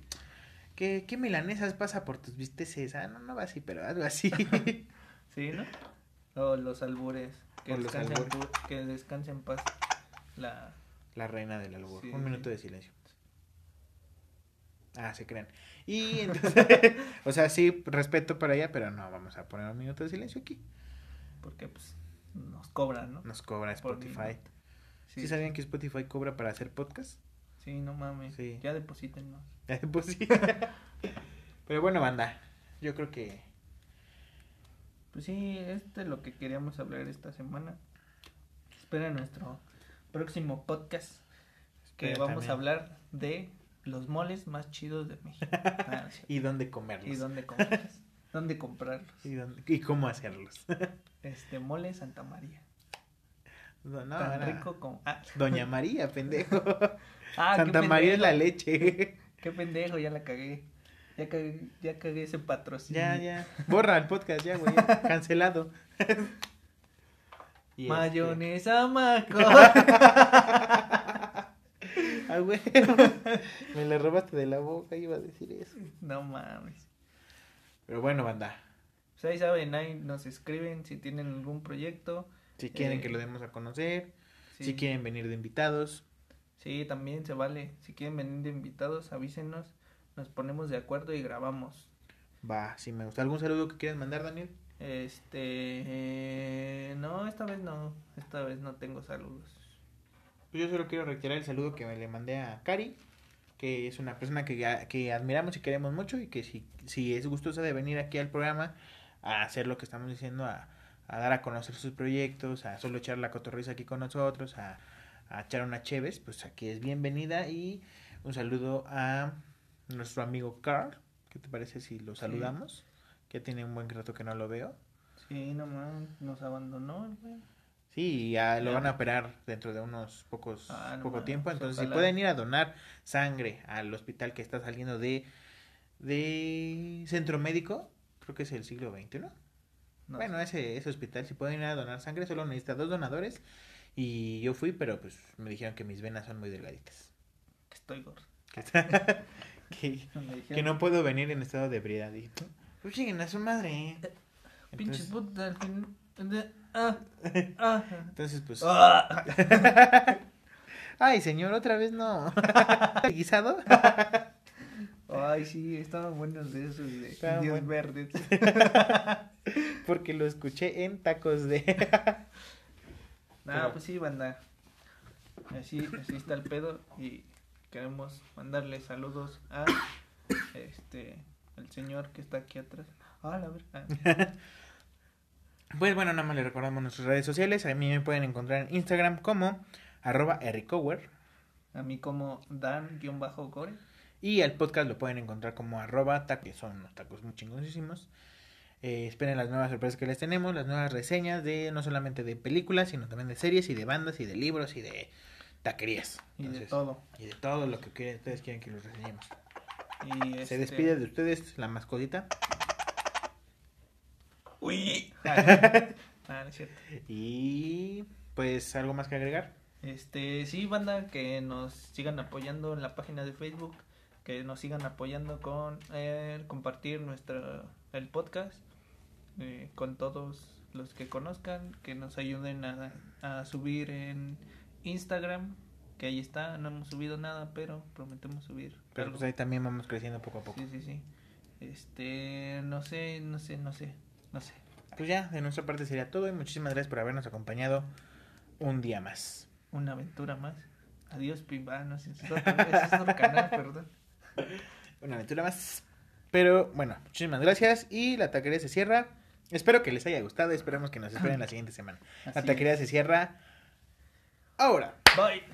¿Qué, ¿Qué milanesas pasa por tus visteces? Ah, no, no va así, pero algo así. <laughs> Sí, ¿no? O los albures. Que, O los descanse, en albures. pu- que descanse en paz. La... La reina del albur. Sí. Un minuto de silencio. Ah, se crean. Y entonces, <laughs> o sea, sí, respeto para ella, pero no vamos a poner un minuto de silencio aquí. Porque pues nos cobran, ¿no? Nos cobra Spotify. ¿Sí, sabían que Spotify cobra para hacer podcast? Sí, no mames. Sí. Ya deposítennos. <laughs> pues <laughs> sí. pero bueno, banda, yo creo que Pues sí, este es lo que queríamos hablar esta semana. Espera nuestro próximo podcast. Que Espera vamos también. a hablar de los moles más chidos de México. Ah, <laughs> y dónde comerlos. y dónde comprarlos. ¿Dónde comprarlos? Y, dónde- y cómo hacerlos. <laughs> Este, mole Santa María. No, no, Tan rico como. Ah, Doña María, pendejo. <laughs> Ah, Santa María es la leche. Qué pendejo, ya la cagué. Ya cagué, ya cagué ese patrocinio. ya, ya. Borra el podcast ya, güey. ya. Cancelado. Y este- Mayonesa Maco. Ah, güey. <laughs> Me la robaste de la boca, iba a decir eso. no mames. Pero bueno, banda. Pues ahí saben, ahí nos escriben si tienen algún proyecto. Si quieren Eh, que lo demos a conocer, Sí, si quieren venir de invitados, sí, también se vale. Si quieren venir de invitados, avísenos. Nos ponemos de acuerdo y grabamos. va, si me gusta. ¿Algún saludo que quieras mandar, Daniel? Este. eh, no, esta vez no. Esta vez no tengo saludos. Pues yo solo quiero reiterar el saludo que me le mandé a Cari, que es una persona que, que admiramos y queremos mucho y que si, si es gustosa de venir aquí al programa a hacer lo que estamos diciendo, a, a dar a conocer sus proyectos, a solo echar la cotorriza aquí con nosotros, a, a echar una cheves, pues aquí es bienvenida y un saludo a nuestro amigo Carl, ¿qué te parece si lo saludamos? Que tiene un buen rato que no lo veo. Sí, no mames, nos abandonó, el güey. Sí, ya lo van a operar dentro de unos pocos Ah, no poco tiempo, entonces si pueden ir a donar sangre al hospital que está saliendo de de Centro Médico, creo que es el siglo XX, ¿no? No bueno, ese ese hospital si pueden ir a donar sangre solo necesita dos donadores y yo fui, pero pues me dijeron que mis venas son muy delgaditas. Que estoy gordo. Que, <laughs> <laughs> que, no puedo venir en estado de ebriedad. Pues lleguen a su madre. Al fin. Ah, ah. entonces pues Ah. <laughs> Ay, señor, otra vez no. <laughs> ¿Guisado? Ay, sí, estaban buenos de esos de Estaban indios buenos. verdes. <laughs> Porque lo escuché en tacos de. Pero- pues sí, banda. Así, así está el pedo y queremos mandarle saludos a este el señor que está aquí atrás. Ah, la verdad. Pues bueno, nada más les recordamos nuestras redes sociales. A mí me pueden encontrar en Instagram como arroba ericower. A mí como Dan-Gore. Y al podcast lo pueden encontrar como arroba que son unos tacos muy chingoncísimos. Eh, esperen las nuevas sorpresas que les tenemos, las nuevas reseñas de no solamente de películas, sino también de series y de bandas y de libros y de taquerías. Y de todo. Y de todo lo que ustedes quieren que los reseñemos. Y Se este- despide de ustedes la mascotita. Uy. <laughs> Ah, no es cierto. Y pues algo más que agregar. Este, sí, banda, que nos sigan apoyando en la página de Facebook, que nos sigan apoyando con eh, compartir nuestro el podcast eh, con todos los que conozcan, que nos ayuden a, a subir en Instagram, que ahí está, no hemos subido nada, pero prometemos subir. Pero algo. pues ahí también vamos creciendo poco a poco. Sí, sí, sí. Este, no sé, no sé, no sé, no sé. Pues ya, de nuestra parte sería todo y muchísimas gracias por habernos acompañado un día más. Una aventura más. Adiós, Pimba. No sé, ese es otro, canal, perdón. Una aventura más. Pero bueno, muchísimas gracias y la taquería se cierra. Espero que les haya gustado y esperemos que nos esperen la siguiente semana. La taquería es. se cierra ahora. Bye.